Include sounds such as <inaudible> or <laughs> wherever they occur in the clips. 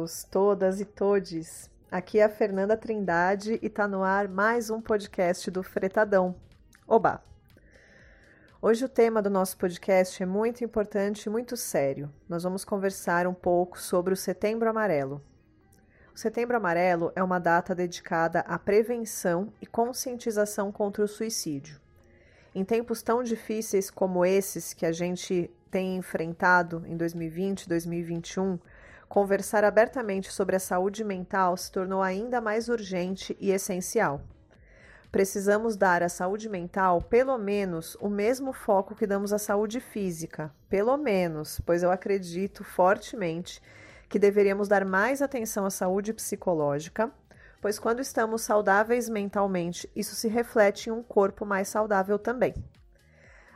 todos, todas e todes. Aqui é a Fernanda Trindade e tá no ar mais um podcast do Fretadão. Oba! Hoje o tema do nosso podcast é muito importante e muito sério. Nós vamos conversar um pouco sobre o Setembro Amarelo. O Setembro Amarelo é uma data dedicada à prevenção e conscientização contra o suicídio. Em tempos tão difíceis como esses que a gente tem enfrentado em 2020 e 2021, conversar abertamente sobre a saúde mental se tornou ainda mais urgente e essencial. Precisamos dar à saúde mental pelo menos o mesmo foco que damos à saúde física, pelo menos, pois eu acredito fortemente que deveríamos dar mais atenção à saúde psicológica, pois quando estamos saudáveis mentalmente, isso se reflete em um corpo mais saudável também.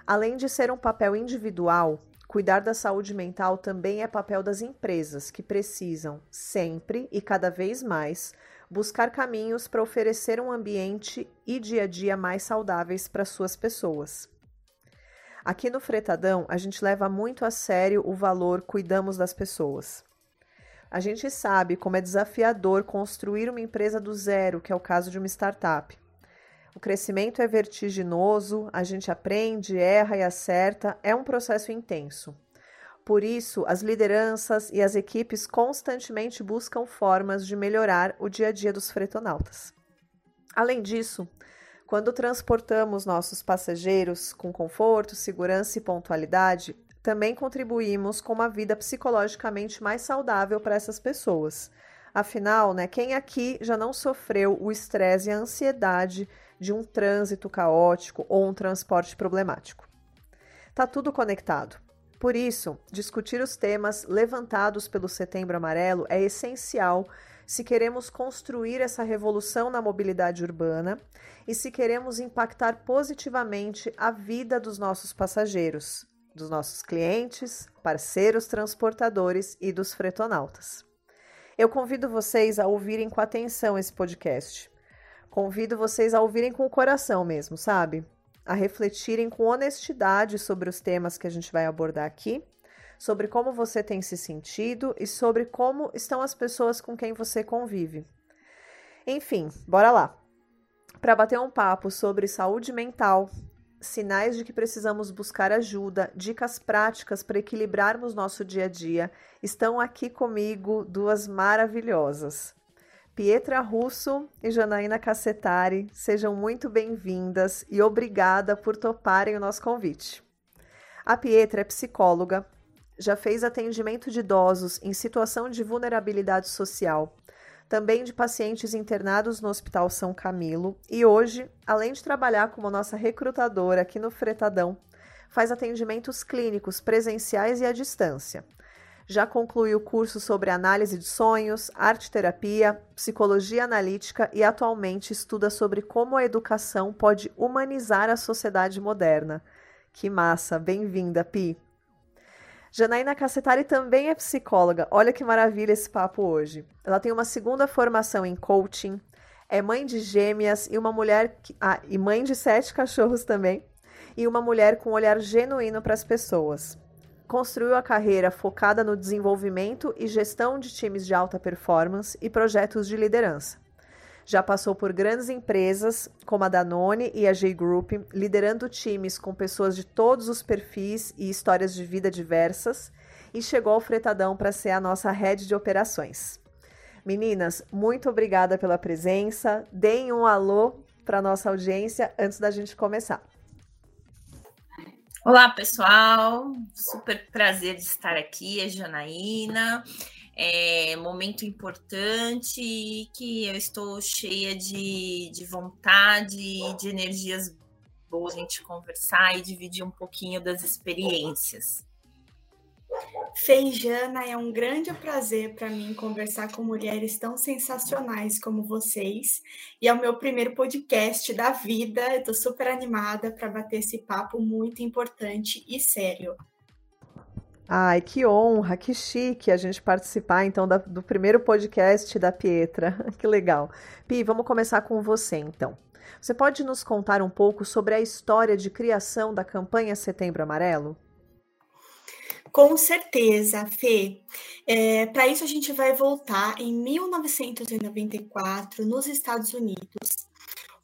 Além de ser um papel individual, cuidar da saúde mental também é papel das empresas, que precisam, sempre e cada vez mais, buscar caminhos para oferecer um ambiente e dia a dia mais saudáveis para suas pessoas. Aqui no Fretadão, a gente leva muito a sério o valor cuidamos das pessoas. A gente sabe como é desafiador construir uma empresa do zero, que é o caso de uma startup. O crescimento é vertiginoso, a gente aprende, erra e acerta, é um processo intenso. Por isso, as lideranças e as equipes constantemente buscam formas de melhorar o dia a dia dos fretonautas. Além disso, quando transportamos nossos passageiros com conforto, segurança e pontualidade, também contribuímos com uma vida psicologicamente mais saudável para essas pessoas. Afinal, né, quem aqui já não sofreu o estresse e a ansiedade de um trânsito caótico ou um transporte problemático. Tá tudo conectado. Por isso, discutir os temas levantados pelo Setembro Amarelo é essencial se queremos construir essa revolução na mobilidade urbana e se queremos impactar positivamente a vida dos nossos passageiros, dos nossos clientes, parceiros transportadores e dos fretonautas. Eu convido vocês a ouvirem com atenção esse podcast. Convido vocês a ouvirem com o coração mesmo, sabe? A refletirem com honestidade sobre os temas que a gente vai abordar aqui, sobre como você tem se sentido e sobre como estão as pessoas com quem você convive. Enfim, bora lá! Para bater um papo sobre saúde mental, sinais de que precisamos buscar ajuda, dicas práticas para equilibrarmos nosso dia a dia, estão aqui comigo duas maravilhosas. Pietra Russo e Janaína Cassetari, sejam muito bem-vindas e obrigada por toparem o nosso convite. A Pietra é psicóloga, já fez atendimento de idosos em situação de vulnerabilidade social, também de pacientes internados no Hospital São Camilo e hoje, além de trabalhar como nossa recrutadora aqui no Fretadão, faz atendimentos clínicos presenciais e à distância já concluiu curso sobre análise de sonhos, arte terapia, psicologia analítica e atualmente estuda sobre como a educação pode humanizar a sociedade moderna. Que massa! Bem-vinda, Pi! Janaína Cassetari também é psicóloga. Olha que maravilha esse papo hoje. Ela tem uma segunda formação em coaching, é mãe de gêmeas e uma mulher que, ah, e mãe de sete cachorros também, e uma mulher com um olhar genuíno para as pessoas construiu a carreira focada no desenvolvimento e gestão de times de alta performance e projetos de liderança. Já passou por grandes empresas como a Danone e a J Group, liderando times com pessoas de todos os perfis e histórias de vida diversas, e chegou ao Fretadão para ser a nossa rede de operações. Meninas, muito obrigada pela presença. Deem um alô para nossa audiência antes da gente começar. Olá, pessoal. Super prazer de estar aqui, é Janaína. É momento importante que eu estou cheia de, de vontade e de energias boas a gente conversar e dividir um pouquinho das experiências. Feijana, é um grande prazer para mim conversar com mulheres tão sensacionais como vocês. E é o meu primeiro podcast da vida. Estou super animada para bater esse papo muito importante e sério. Ai, que honra, que chique a gente participar então da, do primeiro podcast da Pietra. <laughs> Que legal. Pi, vamos começar com você então. Você pode nos contar um pouco sobre a história de criação da campanha Setembro Amarelo? Com certeza, Fê. É, Para isso, a gente vai voltar em 1994, nos Estados Unidos,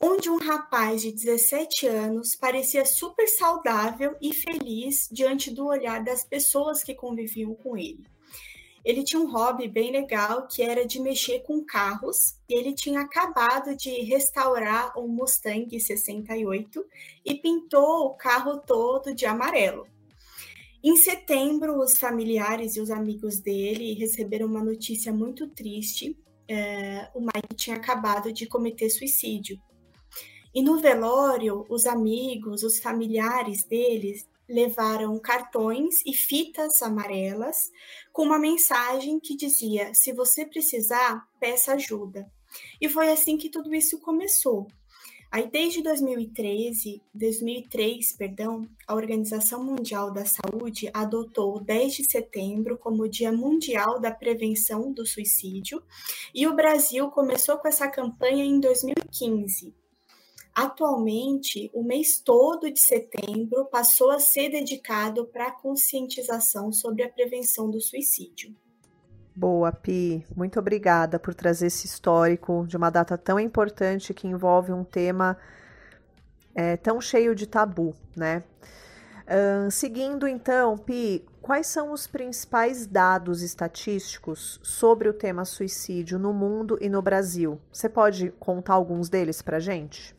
onde um rapaz de 17 anos parecia super saudável e feliz diante do olhar das pessoas que conviviam com ele. Ele tinha um hobby bem legal que era de mexer com carros, e ele tinha acabado de restaurar um Mustang 68 e pintou o carro todo de amarelo. Em setembro, os familiares e os amigos dele receberam uma notícia muito triste. É, o Mike tinha acabado de cometer suicídio. E no velório, os amigos, os familiares deles levaram cartões e fitas amarelas com uma mensagem que dizia: se você precisar, peça ajuda. E foi assim que tudo isso começou. Aí, desde 2013, 2003, perdão, a Organização Mundial da Saúde adotou o 10 de setembro como Dia Mundial da Prevenção do Suicídio, e o Brasil começou com essa campanha em 2015. Atualmente, o mês todo de setembro passou a ser dedicado para a conscientização sobre a prevenção do suicídio. Boa, Pi. Muito obrigada por trazer esse histórico de uma data tão importante que envolve um tema é, tão cheio de tabu, né? Uh, seguindo então, Pi, quais são os principais dados estatísticos sobre o tema suicídio no mundo e no Brasil? Você pode contar alguns deles para gente?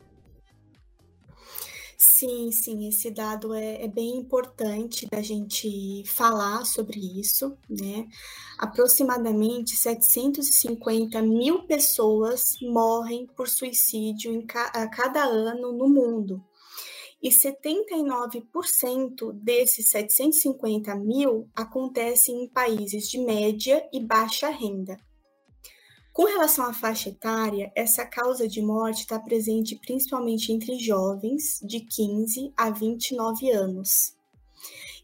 Sim, sim, esse dado é, é, bem importante da gente falar sobre isso, né? Aproximadamente 750 mil pessoas morrem por suicídio em ca a cada ano no mundo. E 79% desses 750 mil acontecem em países de média e baixa renda. Com relação à faixa etária, essa causa de morte está presente principalmente entre jovens de 15 a 29 anos.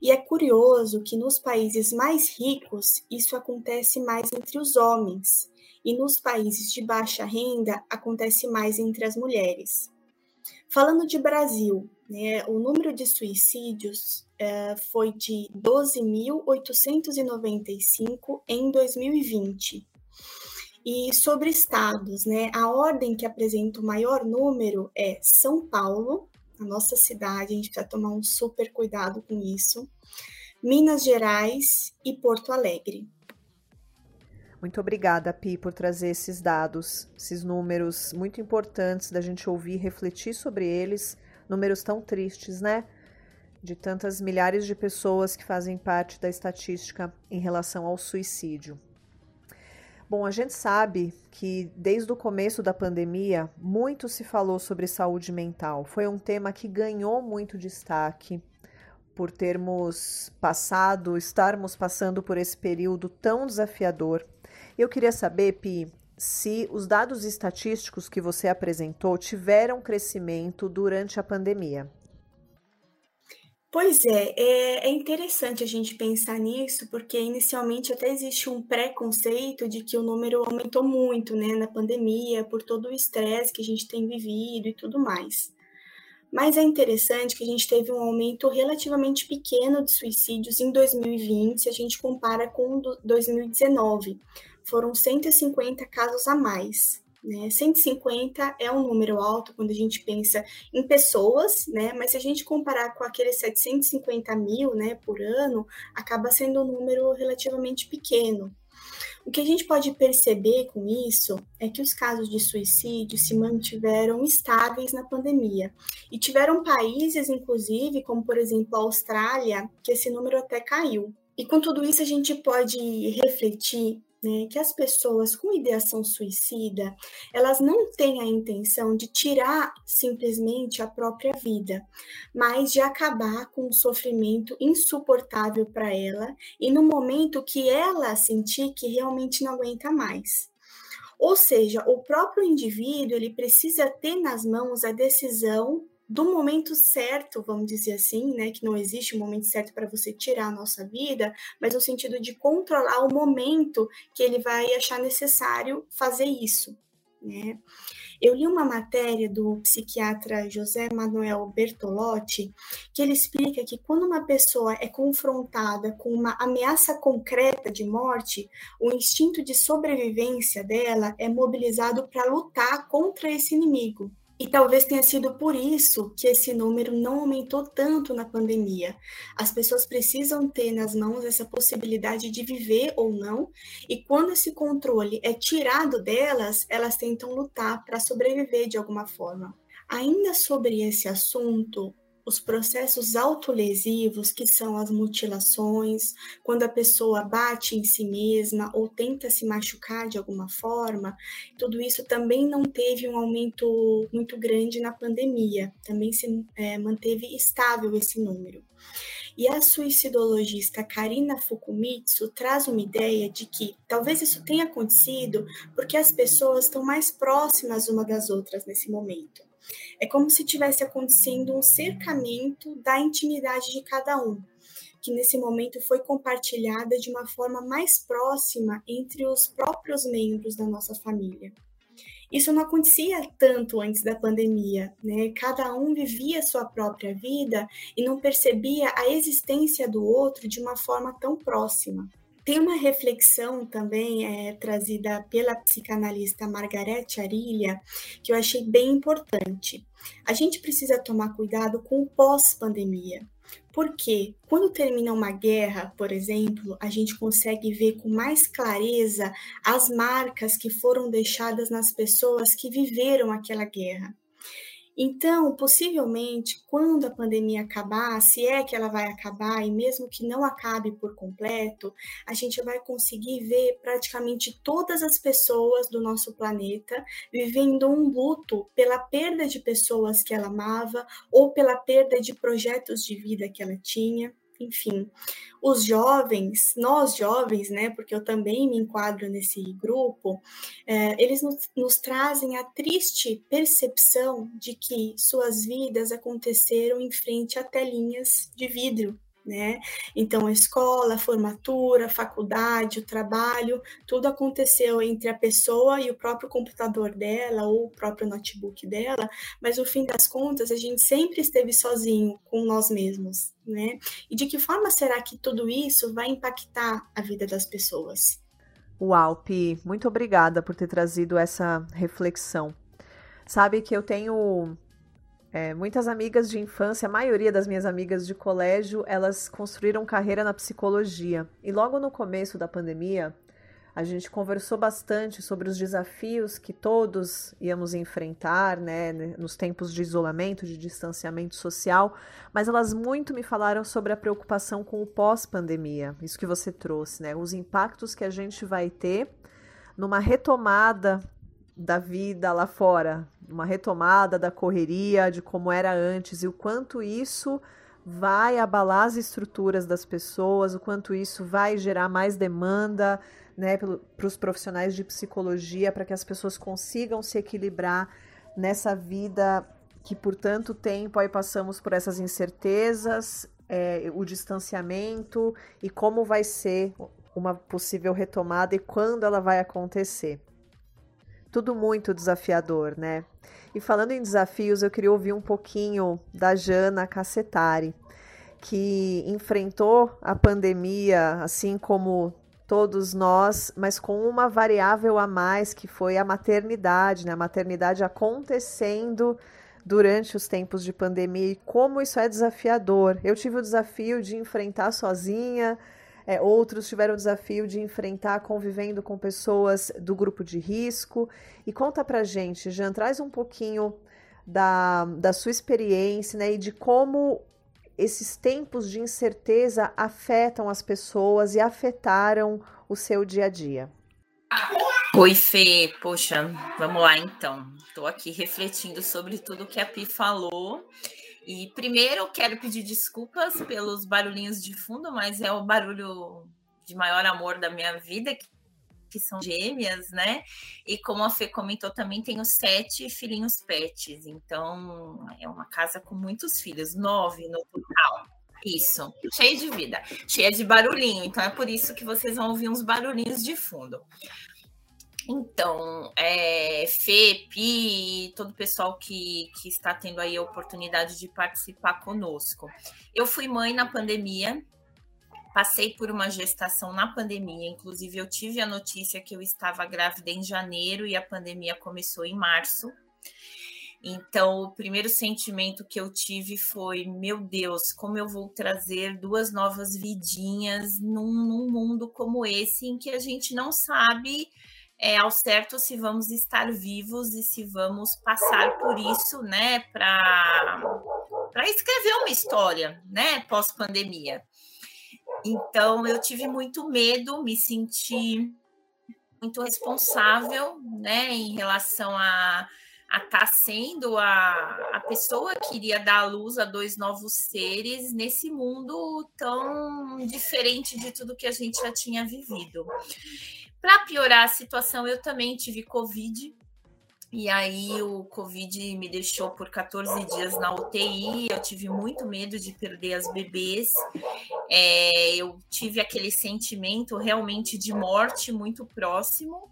E é curioso que nos países mais ricos isso acontece mais entre os homens, e nos países de baixa renda acontece mais entre as mulheres. Falando de Brasil, né, o número de suicídios é, foi de 12.895 em 2020 e sobre estados, né? A ordem que apresenta o maior número é São Paulo, a nossa cidade, a gente precisa tomar um super cuidado com isso. Minas Gerais e Porto Alegre. Muito obrigada, Pi, por trazer esses dados, esses números muito importantes da gente ouvir refletir sobre eles. Números tão tristes, né? De tantas milhares de pessoas que fazem parte da estatística em relação ao suicídio. Bom, a gente sabe que desde o começo da pandemia muito se falou sobre saúde mental. Foi um tema que ganhou muito destaque por termos passado, estarmos passando por esse período tão desafiador. Eu queria saber, Pi, se os dados estatísticos que você apresentou tiveram crescimento durante a pandemia. Pois é, é, é, interessante a gente pensar nisso, porque inicialmente até existe um preconceito de que o número aumentou muito, né, na pandemia, por todo o estresse que a gente tem vivido e tudo mais. Mas é interessante que a gente teve um aumento relativamente pequeno de suicídios em 2020, se a gente compara com 2019. Foram 150 casos a mais. Né? 150 é um número alto quando a gente pensa em pessoas, né? mas se a gente comparar com aqueles 750 mil né, por ano, acaba sendo um número relativamente pequeno. O que a gente pode perceber com isso é que os casos de suicídio se mantiveram estáveis na pandemia. E tiveram países, inclusive, como por exemplo a Austrália, que esse número até caiu. E com tudo isso, a gente pode refletir né, que as pessoas com ideação suicida, elas não têm a intenção de tirar simplesmente a própria vida, mas de acabar com um sofrimento insuportável para ela e no momento que ela sentir que realmente não aguenta mais. Ou seja, o próprio indivíduo ele precisa ter nas mãos a decisão do momento certo, vamos dizer assim, né, que não existe um momento certo para você tirar a nossa vida, mas no sentido de controlar o momento que ele vai achar necessário fazer isso, né? Eu li uma matéria do psiquiatra José Manuel Bertolotti, que ele explica que quando uma pessoa é confrontada com uma ameaça concreta de morte, o instinto de sobrevivência dela é mobilizado para lutar contra esse inimigo. E talvez tenha sido por isso que esse número não aumentou tanto na pandemia. As pessoas precisam ter nas mãos essa possibilidade de viver ou não, e quando esse controle é tirado delas, elas tentam lutar para sobreviver de alguma forma. Ainda sobre esse assunto, os processos autolesivos, que são as mutilações, quando a pessoa bate em si mesma ou tenta se machucar de alguma forma, tudo isso também não teve um aumento muito grande na pandemia, também se é, manteve estável esse número. E a suicidologista Karina Fukumitsu traz uma ideia de que talvez isso tenha acontecido porque as pessoas estão mais próximas uma das outras nesse momento. É como se tivesse acontecendo um cercamento da intimidade de cada um, que nesse momento foi compartilhada de uma forma mais próxima entre os próprios membros da nossa família. Isso não acontecia tanto antes da pandemia, né? Cada um vivia sua própria vida e não percebia a existência do outro de uma forma tão próxima. Tem uma reflexão também é, trazida pela psicanalista Margarete Arilha que eu achei bem importante. A gente precisa tomar cuidado com o pós-pandemia. Porque quando termina uma guerra, por exemplo, a gente consegue ver com mais clareza as marcas que foram deixadas nas pessoas que viveram aquela guerra. Então, possivelmente, quando a pandemia acabar, se é que ela vai acabar, e mesmo que não acabe por completo, a gente vai conseguir ver praticamente todas as pessoas do nosso planeta vivendo um luto pela perda de pessoas que ela amava ou pela perda de projetos de vida que ela tinha enfim, os jovens, nós jovens, né, porque eu também me enquadro nesse grupo, é, eles nos, nos trazem a triste percepção de que suas vidas aconteceram em frente a telinhas de vidro, né? Então, a escola, a formatura, a faculdade, o trabalho, tudo aconteceu entre a pessoa e o próprio computador dela ou o próprio notebook dela, mas no fim das contas, a gente sempre esteve sozinho com nós mesmos, né? E de que forma será que tudo isso vai impactar a vida das pessoas? Uau, Pi, muito obrigada por ter trazido essa reflexão. Sabe que eu tenho é, muitas amigas de infância, a maioria das minhas amigas de colégio, elas construíram carreira na psicologia. E logo no começo da pandemia, a gente conversou bastante sobre os desafios que todos íamos enfrentar, né, nos tempos de isolamento, de distanciamento social, mas elas muito me falaram sobre a preocupação com o pós-pandemia, isso que você trouxe, né, os impactos que a gente vai ter numa retomada da vida lá fora, uma retomada da correria, de como era antes e o quanto isso vai abalar as estruturas das pessoas, o quanto isso vai gerar mais demanda né, para os profissionais de psicologia, para que as pessoas consigam se equilibrar nessa vida que por tanto tempo aí passamos por essas incertezas, é, o distanciamento e como vai ser uma possível retomada e quando ela vai acontecer tudo muito desafiador, né? E falando em desafios, eu queria ouvir um pouquinho da Jana Cassetari, que enfrentou a pandemia, assim como todos nós, mas com uma variável a mais, que foi a maternidade, né? A maternidade acontecendo durante os tempos de pandemia e como isso é desafiador. Eu tive o desafio de enfrentar sozinha, é, outros tiveram o desafio de enfrentar convivendo com pessoas do grupo de risco. E conta pra gente, Jean, traz um pouquinho da, da sua experiência né, e de como esses tempos de incerteza afetam as pessoas e afetaram o seu dia a dia. Oi, Fê. Poxa, vamos lá então. Estou aqui refletindo sobre tudo que a Pi falou e primeiro quero pedir desculpas pelos barulhinhos de fundo, mas é o barulho de maior amor da minha vida, que são gêmeas, né? E como a Fê comentou, também tenho sete filhinhos pets, então é uma casa com muitos filhos, nove no total. Isso, cheia de vida, cheia de barulhinho, então é por isso que vocês vão ouvir uns barulhinhos de fundo. Então, é, Fê, Pi, todo o pessoal que, que está tendo aí a oportunidade de participar conosco. Eu fui mãe na pandemia, passei por uma gestação na pandemia, inclusive eu tive a notícia que eu estava grávida em janeiro e a pandemia começou em março. Então, o primeiro sentimento que eu tive foi: meu Deus, como eu vou trazer duas novas vidinhas num, num mundo como esse, em que a gente não sabe é, ao certo se vamos estar vivos e se vamos passar por isso, né, para escrever uma história, né, pós-pandemia. Então, eu tive muito medo, me senti muito responsável, né, em relação a a estar tá sendo a, a pessoa que iria dar à luz a dois novos seres nesse mundo tão diferente de tudo que a gente já tinha vivido. Para piorar a situação, eu também tive Covid. E aí o Covid me deixou por 14 dias na UTI. Eu tive muito medo de perder as bebês. É, eu tive aquele sentimento realmente de morte muito próximo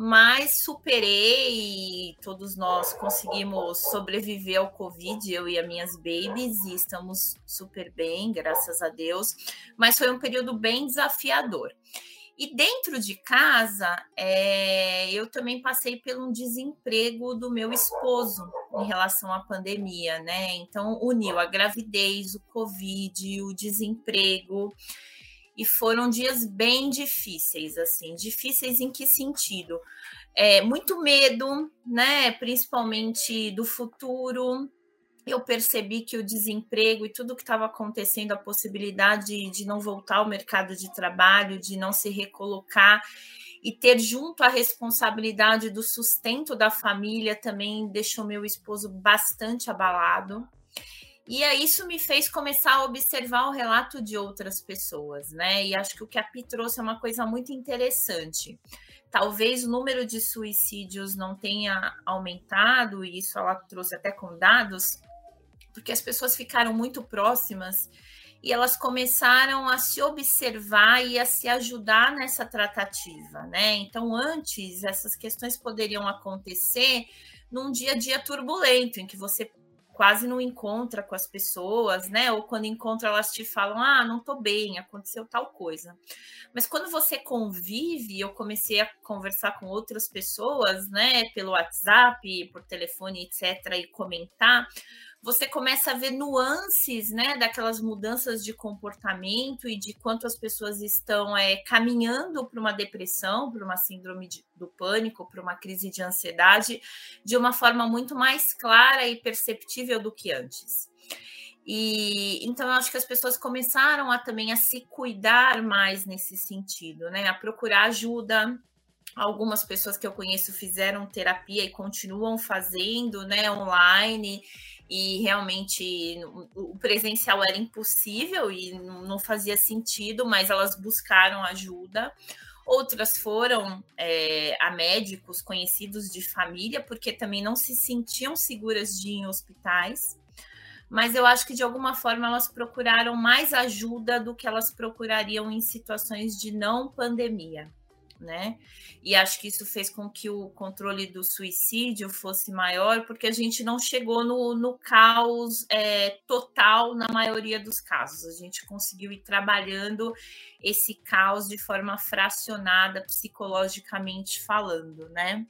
mas superei e todos nós conseguimos sobreviver ao Covid, eu e as minhas babies, e estamos super bem, graças a Deus. Mas foi um período bem desafiador. E dentro de casa, é, eu também passei pelo um desemprego do meu esposo em relação à pandemia, né? Então, uniu a gravidez, o Covid, o desemprego e foram dias bem difíceis, assim, difíceis em que sentido? É, muito medo, né? Principalmente do futuro. Eu percebi que o desemprego e tudo que estava acontecendo, a possibilidade de não voltar ao mercado de trabalho, de não se recolocar e ter junto a responsabilidade do sustento da família também deixou meu esposo bastante abalado. E isso me fez começar a observar o relato de outras pessoas, né? E acho que o que a Pi trouxe é uma coisa muito interessante. Talvez o número de suicídios não tenha aumentado, e isso ela trouxe até com dados, porque as pessoas ficaram muito próximas e elas começaram a se observar e a se ajudar nessa tratativa, né? Então, antes, essas questões poderiam acontecer num dia a dia turbulento, em que você quase não encontra com as pessoas, né? Ou quando encontra, elas te falam: ah, não tô bem, aconteceu tal coisa. Mas quando você convive, eu comecei a conversar com outras pessoas, né? Pelo WhatsApp, por telefone, etc., e comentar você começa a ver nuances, né, daquelas mudanças de comportamento e de quanto as pessoas estão é, caminhando para uma depressão, para uma síndrome de, do pânico, para uma crise de ansiedade, de uma forma muito mais clara e perceptível do que antes. E então eu acho que as pessoas começaram a também a se cuidar mais nesse sentido, né, a procurar ajuda, Algumas pessoas que eu conheço fizeram terapia e continuam fazendo, né, online e realmente o presencial era impossível e não fazia sentido, mas elas buscaram ajuda. Outras foram é, a médicos conhecidos de família, porque também não se sentiam seguras de ir em hospitais. Mas eu acho que de alguma forma elas procuraram mais ajuda do que elas procurariam em situações de não pandemia né? E acho que isso fez com que o controle do suicídio fosse maior, porque a gente não chegou no, no caos é, total na maioria dos casos. A gente conseguiu ir trabalhando esse caos de forma fracionada, psicologicamente falando, né?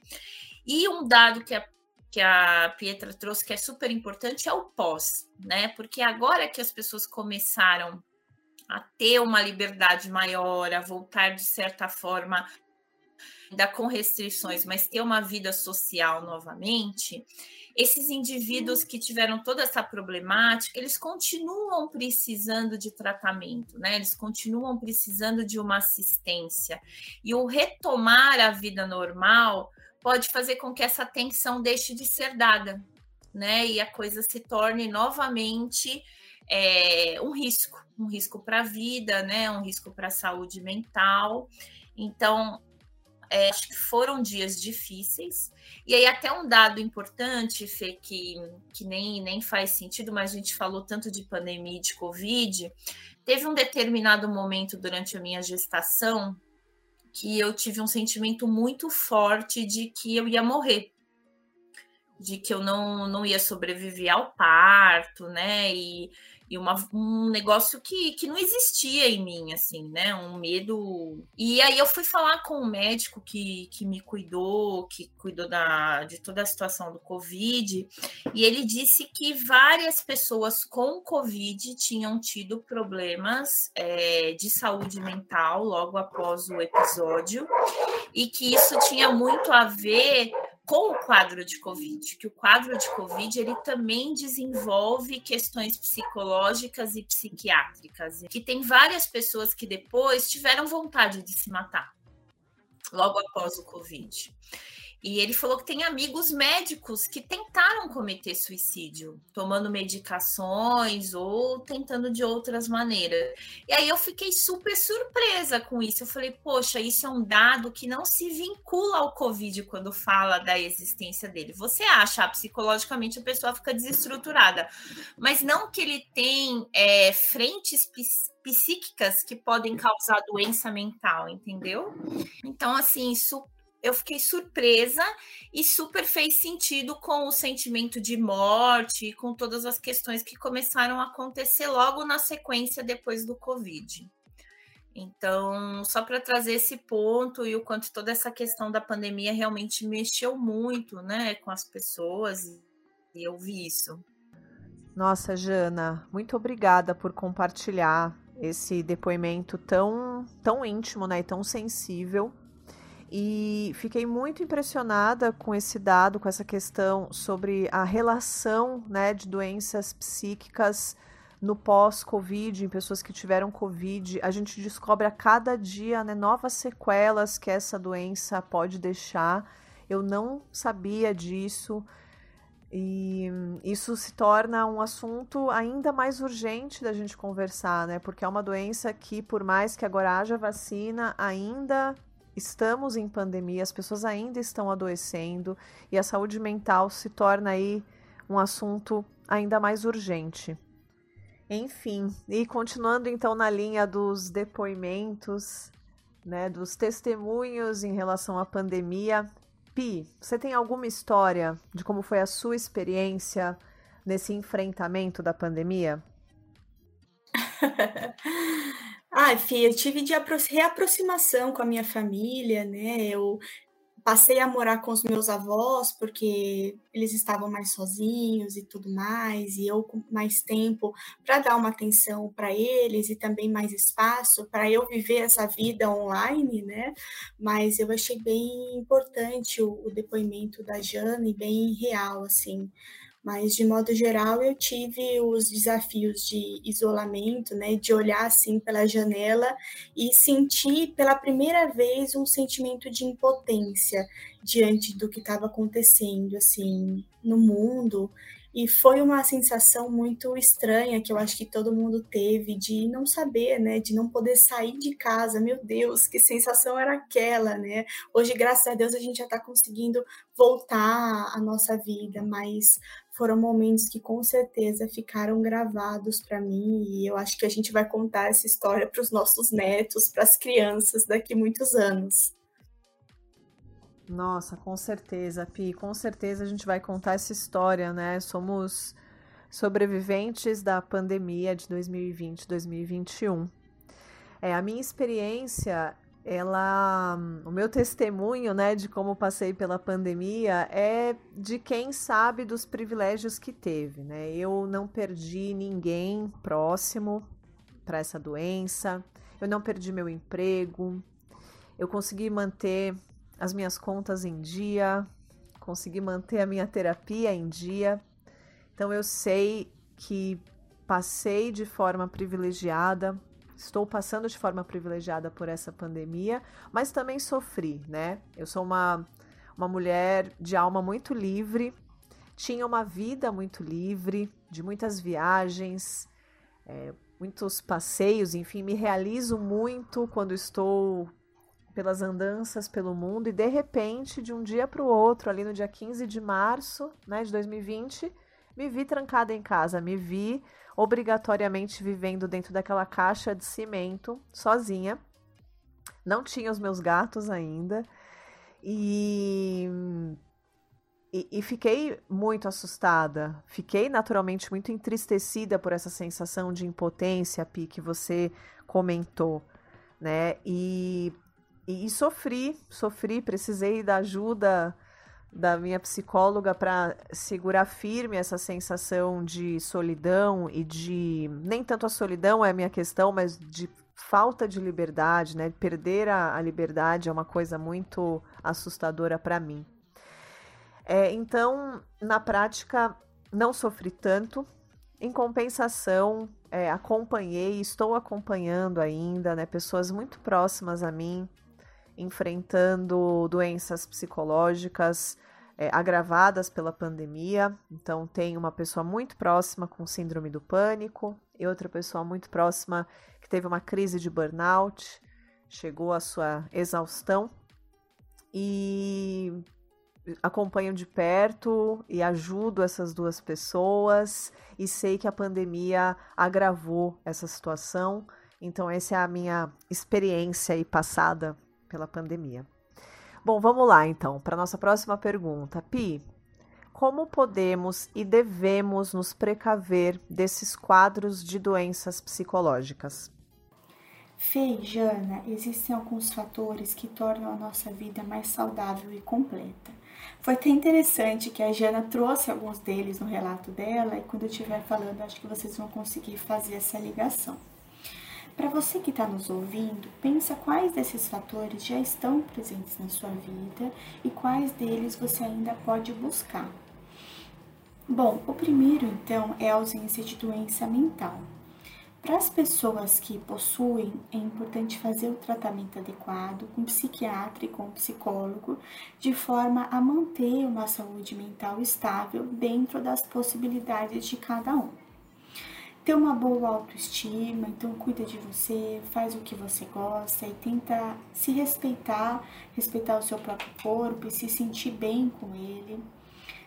E um dado que a que a Pietra trouxe que é super importante é o pós, né? Porque agora que as pessoas começaram a ter uma liberdade maior, a voltar de certa forma ainda com restrições, mas ter uma vida social novamente, esses indivíduos que tiveram toda essa problemática, eles continuam precisando de tratamento, né? Eles continuam precisando de uma assistência. E o retomar a vida normal pode fazer com que essa atenção deixe de ser dada, né? E a coisa se torne novamente é, um risco, um risco para a vida, né? Um risco para a saúde mental. Então, é, acho que foram dias difíceis. E aí, até um dado importante, Fê, que, que nem, nem faz sentido, mas a gente falou tanto de pandemia e de Covid. Teve um determinado momento durante a minha gestação que eu tive um sentimento muito forte de que eu ia morrer, de que eu não, não ia sobreviver ao parto, né? E e uma, um negócio que, que não existia em mim, assim, né? Um medo. E aí eu fui falar com o médico que, que me cuidou, que cuidou da, de toda a situação do Covid, e ele disse que várias pessoas com Covid tinham tido problemas é, de saúde mental logo após o episódio, e que isso tinha muito a ver com o quadro de Covid, que o quadro de Covid ele também desenvolve questões psicológicas e psiquiátricas, que tem várias pessoas que depois tiveram vontade de se matar logo após o Covid. E ele falou que tem amigos médicos que tentaram cometer suicídio, tomando medicações ou tentando de outras maneiras. E aí eu fiquei super surpresa com isso. Eu falei, poxa, isso é um dado que não se vincula ao Covid quando fala da existência dele. Você acha, psicologicamente a pessoa fica desestruturada, mas não que ele tem é, frentes psíquicas que podem causar doença mental, entendeu? Então, assim, isso eu fiquei surpresa e super fez sentido com o sentimento de morte, com todas as questões que começaram a acontecer logo na sequência depois do Covid. Então, só para trazer esse ponto e o quanto toda essa questão da pandemia realmente mexeu muito, né, com as pessoas, e eu vi isso. Nossa, Jana, muito obrigada por compartilhar esse depoimento tão, tão íntimo, né, e tão sensível e fiquei muito impressionada com esse dado, com essa questão sobre a relação né, de doenças psíquicas no pós-Covid, em pessoas que tiveram Covid. A gente descobre a cada dia né, novas sequelas que essa doença pode deixar. Eu não sabia disso. E isso se torna um assunto ainda mais urgente da gente conversar, né? Porque é uma doença que, por mais que agora haja vacina, ainda estamos em pandemia, as pessoas ainda estão adoecendo e a saúde mental se torna aí um assunto ainda mais urgente. Enfim, e continuando então na linha dos depoimentos, né, dos testemunhos em relação à pandemia, Pi, você tem alguma história de como foi a sua experiência nesse enfrentamento da pandemia? <laughs> Ah, Fih, eu tive de reaproximação com a minha família, né? Eu passei a morar com os meus avós porque eles estavam mais sozinhos e tudo mais, e eu com mais tempo para dar uma atenção para eles e também mais espaço para eu viver essa vida online, né? Mas eu achei bem importante o, o depoimento da Jane, bem real, assim mas de modo geral eu tive os desafios de isolamento, né, de olhar assim pela janela e sentir pela primeira vez um sentimento de impotência diante do que estava acontecendo assim no mundo e foi uma sensação muito estranha que eu acho que todo mundo teve de não saber, né, de não poder sair de casa. Meu Deus, que sensação era aquela, né? Hoje, graças a Deus, a gente já está conseguindo voltar à nossa vida, mas foram momentos que com certeza ficaram gravados para mim e eu acho que a gente vai contar essa história para os nossos netos, para as crianças daqui muitos anos. Nossa, com certeza, Pi, com certeza a gente vai contar essa história, né? Somos sobreviventes da pandemia de 2020, 2021. É, a minha experiência, ela, o meu testemunho, né, de como passei pela pandemia é de quem sabe dos privilégios que teve, né? Eu não perdi ninguém próximo para essa doença, eu não perdi meu emprego, eu consegui manter as minhas contas em dia, consegui manter a minha terapia em dia. Então eu sei que passei de forma privilegiada, estou passando de forma privilegiada por essa pandemia, mas também sofri, né? Eu sou uma, uma mulher de alma muito livre, tinha uma vida muito livre, de muitas viagens, é, muitos passeios, enfim, me realizo muito quando estou pelas andanças pelo mundo e de repente, de um dia para o outro, ali no dia 15 de março né, de 2020, me vi trancada em casa, me vi obrigatoriamente vivendo dentro daquela caixa de cimento, sozinha, não tinha os meus gatos ainda. E, e, e, fiquei muito assustada. Fiquei naturalmente muito entristecida por essa sensação de impotência, Pi, que você comentou, né? E, e, e sofri, sofri, precisei da ajuda da minha psicóloga para segurar firme essa sensação de solidão e de nem tanto a solidão é a minha questão, mas de falta de liberdade, né? Perder a, a liberdade é uma coisa muito assustadora para mim. É, então, na prática, não sofri tanto. Em compensação, é, acompanhei, estou acompanhando ainda, né? Pessoas muito próximas a mim enfrentando doenças psicológicas é, agravadas pela pandemia. Então, tem uma pessoa muito próxima com síndrome do pânico e outra pessoa muito próxima que teve uma crise de burnout, chegou à sua exaustão e acompanho de perto e ajudo essas duas pessoas e sei que a pandemia agravou essa situação. Então, essa é a minha experiência passada pela pandemia. Bom, vamos lá então para nossa próxima pergunta. Pi, como podemos e devemos nos precaver desses quadros de doenças psicológicas? E Jana, existem alguns fatores que tornam a nossa vida mais saudável e completa. Foi até interessante que a Jana trouxe alguns deles no relato dela e quando eu estiver falando, acho que vocês vão conseguir fazer essa ligação. Para você que está nos ouvindo, pensa quais desses fatores já estão presentes na sua vida e quais deles você ainda pode buscar. Bom, o primeiro então é a ausência de doença mental. Para as pessoas que possuem, é importante fazer o tratamento adequado com psiquiatra e com psicólogo, de forma a manter uma saúde mental estável dentro das possibilidades de cada um ter uma boa autoestima, então cuida de você, faz o que você gosta e tenta se respeitar, respeitar o seu próprio corpo e se sentir bem com ele.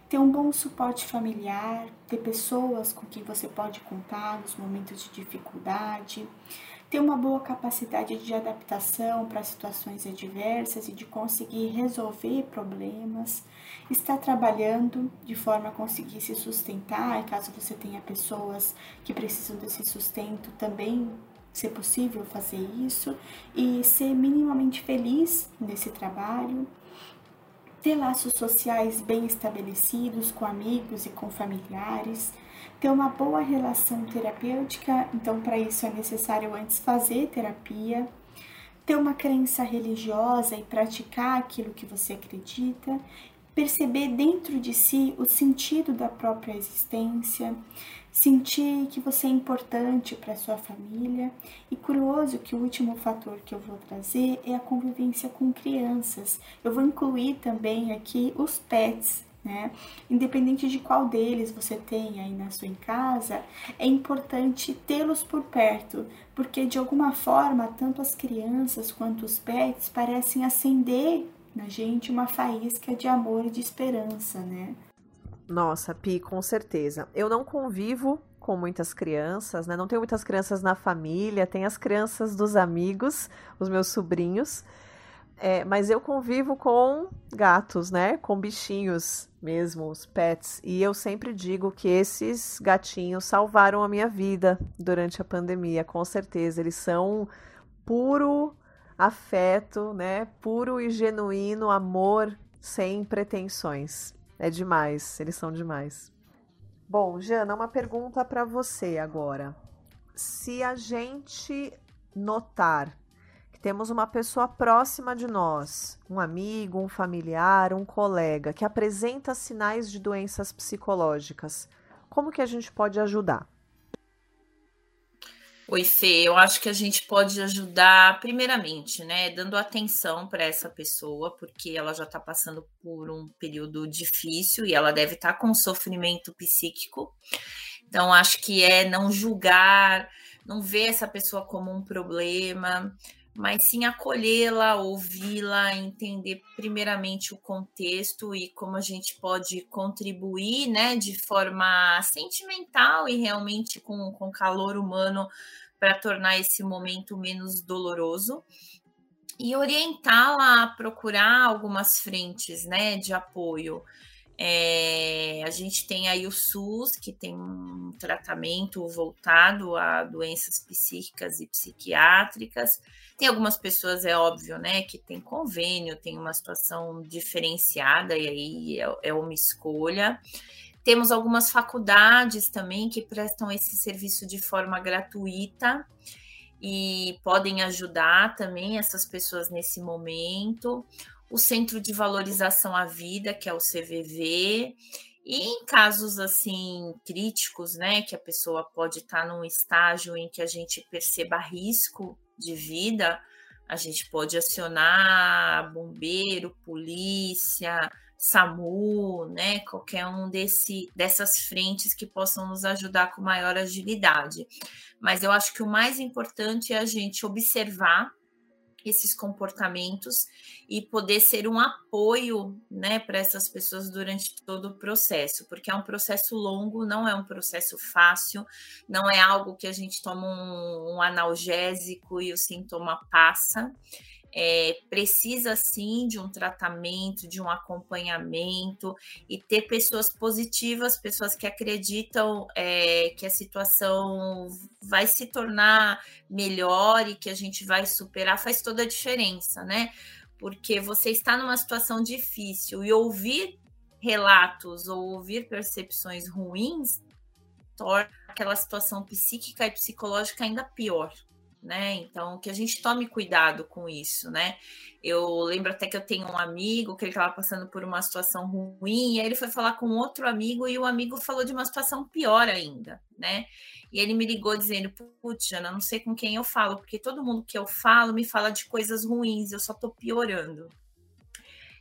Ter um bom suporte familiar, ter pessoas com quem você pode contar nos momentos de dificuldade, ter uma boa capacidade de adaptação para situações adversas e de conseguir resolver problemas, estar trabalhando de forma a conseguir se sustentar, e caso você tenha pessoas que precisam desse sustento, também ser possível fazer isso e ser minimamente feliz nesse trabalho, ter laços sociais bem estabelecidos com amigos e com familiares, ter uma boa relação terapêutica, então para isso é necessário antes fazer terapia, ter uma crença religiosa e praticar aquilo que você acredita, perceber dentro de si o sentido da própria existência, sentir que você é importante para sua família e curioso que o último fator que eu vou trazer é a convivência com crianças. Eu vou incluir também aqui os pets, né? Independente de qual deles você tem aí na sua casa, é importante tê-los por perto, porque de alguma forma, tanto as crianças quanto os pets parecem acender na gente uma faísca de amor e de esperança, né? Nossa, Pi, com certeza. Eu não convivo com muitas crianças, né? Não tenho muitas crianças na família, tem as crianças dos amigos, os meus sobrinhos. É, mas eu convivo com gatos, né? Com bichinhos mesmo, os pets. E eu sempre digo que esses gatinhos salvaram a minha vida durante a pandemia, com certeza. Eles são puro afeto, né? Puro e genuíno amor sem pretensões. É demais, eles são demais. Bom, Jana, uma pergunta para você agora. Se a gente notar temos uma pessoa próxima de nós, um amigo, um familiar, um colega, que apresenta sinais de doenças psicológicas, como que a gente pode ajudar? Oi, Fê, eu acho que a gente pode ajudar, primeiramente, né, dando atenção para essa pessoa, porque ela já está passando por um período difícil e ela deve estar tá com sofrimento psíquico. Então, acho que é não julgar, não ver essa pessoa como um problema, mas sim acolhê-la, ouvi-la, entender primeiramente o contexto e como a gente pode contribuir, né, de forma sentimental e realmente com, com calor humano para tornar esse momento menos doloroso. e orientá-la a procurar algumas frentes né, de apoio. É, gente tem aí o SUS, que tem um tratamento voltado a doenças psíquicas e psiquiátricas. Tem algumas pessoas, é óbvio, né, que tem convênio, tem uma situação diferenciada, e aí é, é uma escolha. Temos algumas faculdades também que prestam esse serviço de forma gratuita e podem ajudar também essas pessoas nesse momento o Centro de Valorização à Vida, que é o CVV, e em casos assim críticos, né, que a pessoa pode estar num estágio em que a gente perceba risco de vida, a gente pode acionar bombeiro, polícia, SAMU, né, qualquer um desse, dessas frentes que possam nos ajudar com maior agilidade. Mas eu acho que o mais importante é a gente observar esses comportamentos e poder ser um apoio né, para essas pessoas durante todo o processo, porque é um processo longo, não é um processo fácil, não é algo que a gente toma um, um analgésico e o sintoma passa é, precisa sim de um tratamento, de um acompanhamento e ter pessoas positivas, pessoas que acreditam é, que a situação vai se tornar melhor e que a gente vai superar, faz toda a diferença, né? Porque você está numa situação difícil e ouvir relatos ou ouvir percepções ruins torna aquela situação psíquica e psicológica ainda pior né? Então, que a gente tome cuidado com isso, né? Eu lembro até que eu tenho um amigo que ele estava passando por uma situação ruim, e aí ele foi falar com outro amigo e o amigo falou de uma situação pior ainda, né? E ele me ligou dizendo: Putz, Jana, não sei com quem eu falo, porque todo mundo que eu falo me fala de coisas ruins, eu só estou piorando.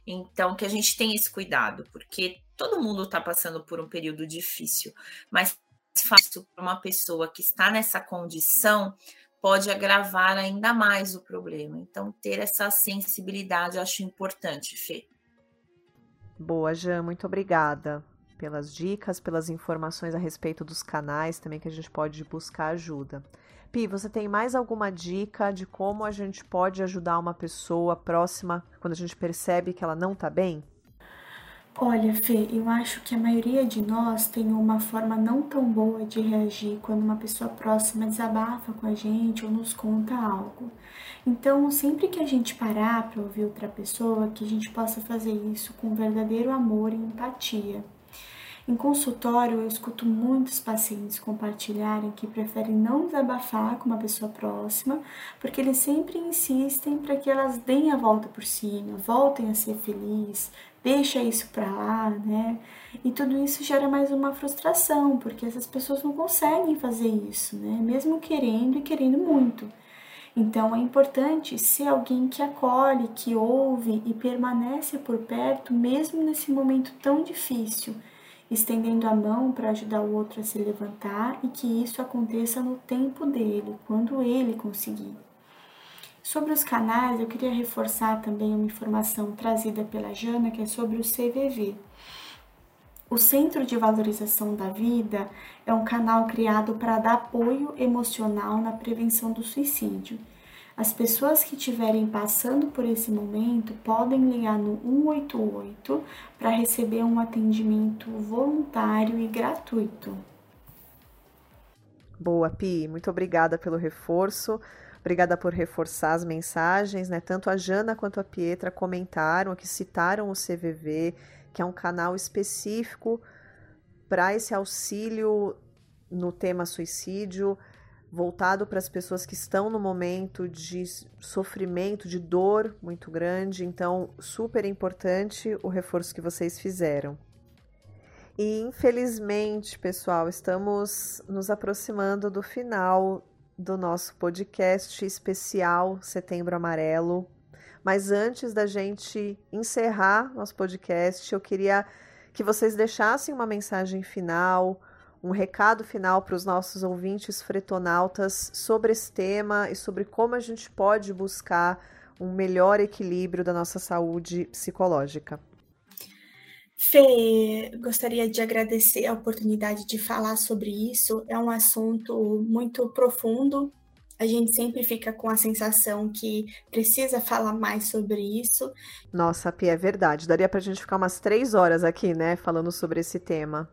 Então, que a gente tenha esse cuidado, porque todo mundo está passando por um período difícil, mas fácil para uma pessoa que está nessa condição pode agravar ainda mais o problema. Então, ter essa sensibilidade eu acho importante, Fê. Boa, Jean, muito obrigada pelas dicas, pelas informações a respeito dos canais também que a gente pode buscar ajuda. Pi, você tem mais alguma dica de como a gente pode ajudar uma pessoa próxima quando a gente percebe que ela não está bem? Olha, Fê, eu acho que a maioria de nós tem uma forma não tão boa de reagir quando uma pessoa próxima desabafa com a gente ou nos conta algo. Então, sempre que a gente parar para ouvir outra pessoa, que a gente possa fazer isso com verdadeiro amor e empatia. Em consultório, eu escuto muitos pacientes compartilharem que preferem não desabafar com uma pessoa próxima, porque eles sempre insistem para que elas deem a volta por cima, voltem a ser felizes, deixa isso para lá, né? E tudo isso gera mais uma frustração, porque essas pessoas não conseguem fazer isso, né? Mesmo querendo e querendo muito. Então é importante ser alguém que acolhe, que ouve e permanece por perto, mesmo nesse momento tão difícil, estendendo a mão para ajudar o outro a se levantar e que isso aconteça no tempo dele, quando ele conseguir. Sobre os canais, eu queria reforçar também uma informação trazida pela Jana, que é sobre o CVV. O Centro de Valorização da Vida é um canal criado para dar apoio emocional na prevenção do suicídio. As pessoas que estiverem passando por esse momento podem ligar no 188 para receber um atendimento voluntário e gratuito. Boa, Pi, muito obrigada pelo reforço. Obrigada por reforçar as mensagens, né? Tanto a Jana quanto a Pietra comentaram que citaram o CVV, que é um canal específico para esse auxílio no tema suicídio, voltado para as pessoas que estão no momento de sofrimento, de dor muito grande. Então, super importante o reforço que vocês fizeram. E infelizmente, pessoal, estamos nos aproximando do final do nosso podcast especial Setembro Amarelo. Mas antes da gente encerrar nosso podcast, eu queria que vocês deixassem uma mensagem final, um recado final para os nossos ouvintes fretonautas sobre esse tema e sobre como a gente pode buscar um melhor equilíbrio da nossa saúde psicológica. Fê, gostaria de agradecer a oportunidade de falar sobre isso. É um assunto muito profundo, A gente sempre fica com a sensação que precisa falar mais sobre isso. Nossa, Pia, é verdade. Daria para a gente ficar umas três horas aqui, né, falando sobre esse tema.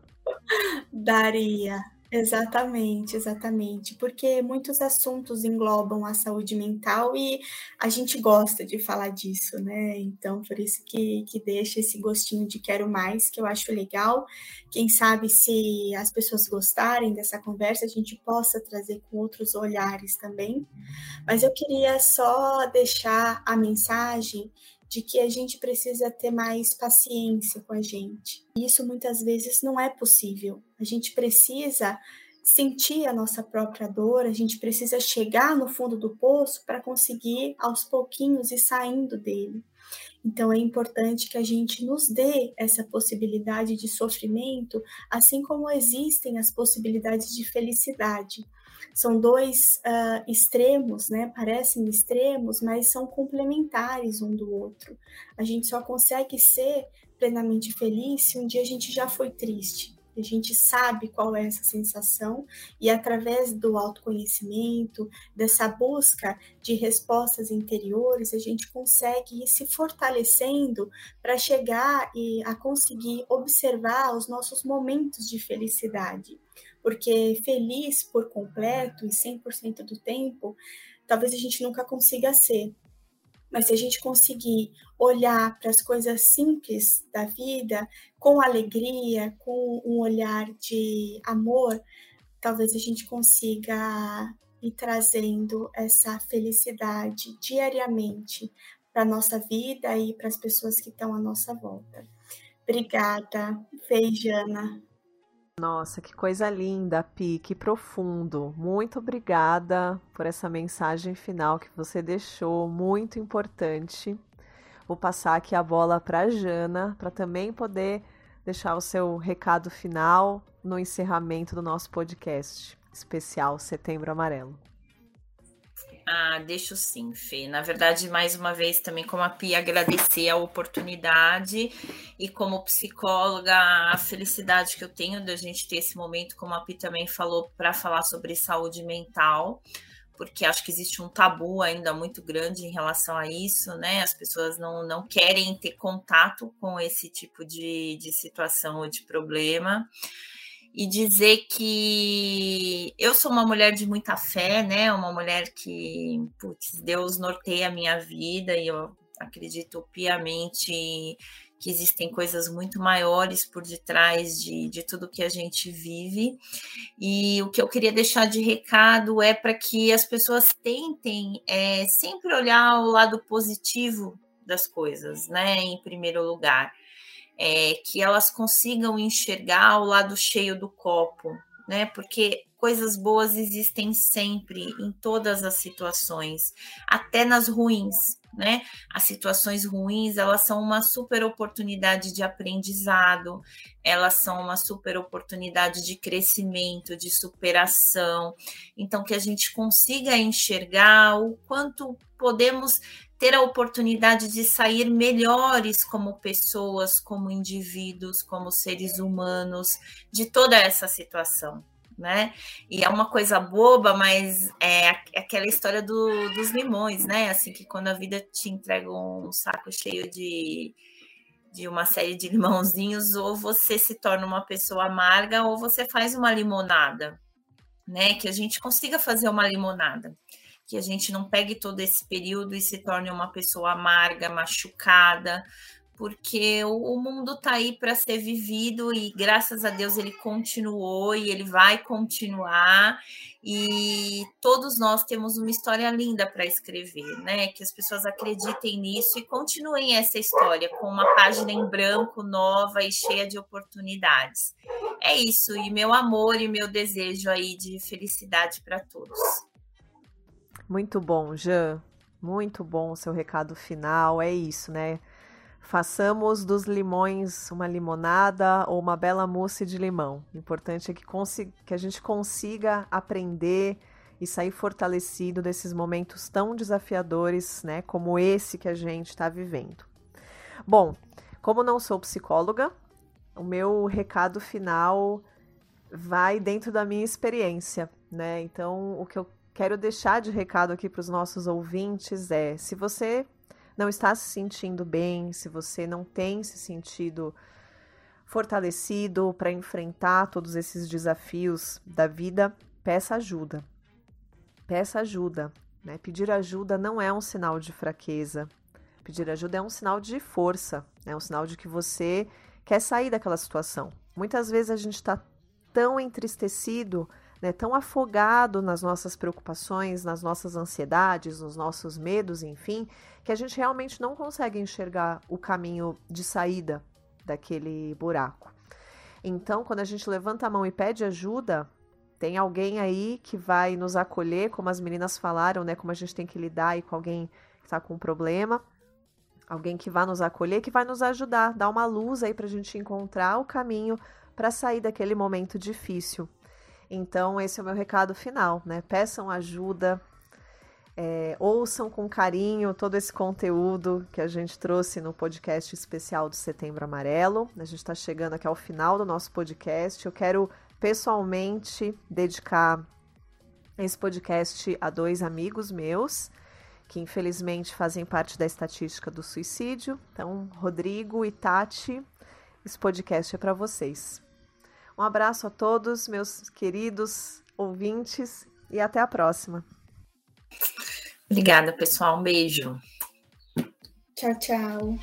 Daria. Exatamente, exatamente, porque muitos assuntos englobam a saúde mental e a gente gosta de falar disso, né? Então, por isso que, que deixa esse gostinho de quero mais, que eu acho legal. Quem sabe se as pessoas gostarem dessa conversa, a gente possa trazer com outros olhares também. Mas eu queria só deixar a mensagem de que a gente precisa ter mais paciência com a gente. Isso muitas vezes não é possível. A gente precisa sentir a nossa própria dor, a gente precisa chegar no fundo do poço para conseguir aos pouquinhos ir saindo dele. Então é importante que a gente nos dê essa possibilidade de sofrimento, assim como existem as possibilidades de felicidade são dois uh, extremos, né? Parecem extremos, mas são complementares um do outro. A gente só consegue ser plenamente feliz se um dia a gente já foi triste. A gente sabe qual é essa sensação e através do autoconhecimento, dessa busca de respostas interiores, a gente consegue ir se fortalecendo para chegar e a conseguir observar os nossos momentos de felicidade porque feliz por completo e 100% do tempo, talvez a gente nunca consiga ser. Mas se a gente conseguir olhar para as coisas simples da vida com alegria, com um olhar de amor, talvez a gente consiga ir trazendo essa felicidade diariamente para a nossa vida e para as pessoas que estão à nossa volta. Obrigada, Feijana. Nossa, que coisa linda, Pi, que profundo. Muito obrigada por essa mensagem final que você deixou, muito importante. Vou passar aqui a bola para a Jana, para também poder deixar o seu recado final no encerramento do nosso podcast especial Setembro Amarelo. Ah, deixo sim, Fê. Na verdade, mais uma vez, também como a Pia, agradecer a oportunidade e como psicóloga, a felicidade que eu tenho da gente ter esse momento, como a Pia também falou, para falar sobre saúde mental, porque acho que existe um tabu ainda muito grande em relação a isso, né? As pessoas não, não querem ter contato com esse tipo de, de situação ou de problema e dizer que eu sou uma mulher de muita fé, né? Uma mulher que, putz, Deus norteia a minha vida e eu acredito piamente que existem coisas muito maiores por detrás de, de tudo que a gente vive. E o que eu queria deixar de recado é para que as pessoas tentem é, sempre olhar o lado positivo das coisas, né? Em primeiro lugar é, que elas consigam enxergar o lado cheio do copo, né? Porque coisas boas existem sempre, em todas as situações, até nas ruins, né? As situações ruins, elas são uma super oportunidade de aprendizado, elas são uma super oportunidade de crescimento, de superação. Então, que a gente consiga enxergar o quanto podemos ter a oportunidade de sair melhores como pessoas, como indivíduos, como seres humanos de toda essa situação. Né? E é uma coisa boba, mas é aquela história do, dos limões, né? Assim que quando a vida te entrega um saco cheio de, de uma série de limãozinhos, ou você se torna uma pessoa amarga, ou você faz uma limonada, né? Que a gente consiga fazer uma limonada que a gente não pegue todo esse período e se torne uma pessoa amarga, machucada, porque o, mundo está aí para ser vivido e graças a Deus ele continuou e ele vai continuar e todos nós temos uma história linda para escrever, né? Que as pessoas acreditem nisso e continuem essa história com uma página em branco nova e cheia de oportunidades. É isso, e meu amor e meu desejo aí de felicidade para todos. Muito bom, Jean. Muito bom o seu recado final. É isso, né? Façamos dos limões uma limonada ou uma bela mousse de limão. O importante é que, que a gente consiga aprender e sair fortalecido desses momentos tão desafiadores, né, como esse que a gente está vivendo. Bom, como não sou psicóloga, o meu recado final vai dentro da minha experiência, né? Então, o que eu quero deixar de recado aqui para os nossos ouvintes é: se você não está se sentindo bem, se você não tem se sentido fortalecido para enfrentar todos esses desafios da vida, peça ajuda. Peça ajuda. Né? Pedir ajuda não é um sinal de fraqueza. Pedir ajuda é um sinal de força, é um sinal de que você quer sair daquela situação. Muitas vezes a gente está tão entristecido, né, tão afogado nas nossas preocupações, nas nossas ansiedades, nos nossos medos, enfim, que a gente realmente não consegue enxergar o caminho de saída daquele buraco. Então, quando a gente levanta a mão e pede ajuda, tem alguém aí que vai nos acolher, como as meninas falaram, né? Como a gente tem que lidar aí com alguém que está com um problema. Alguém que vai nos acolher, que vai nos ajudar, dar uma luz aí para a gente encontrar o caminho para sair daquele momento difícil. Então, esse é o meu recado final, né? Peçam ajuda, é, ouçam com carinho todo esse conteúdo que a gente trouxe no podcast especial do Setembro Amarelo. A gente está chegando aqui ao final do nosso podcast. Eu quero pessoalmente dedicar esse podcast a dois amigos meus que infelizmente fazem parte da estatística do suicídio. Então, Rodrigo e Tati, esse podcast é para vocês. Um abraço a todos, meus queridos ouvintes, e até a próxima. Obrigada, pessoal. Um beijo. Tchau, tchau.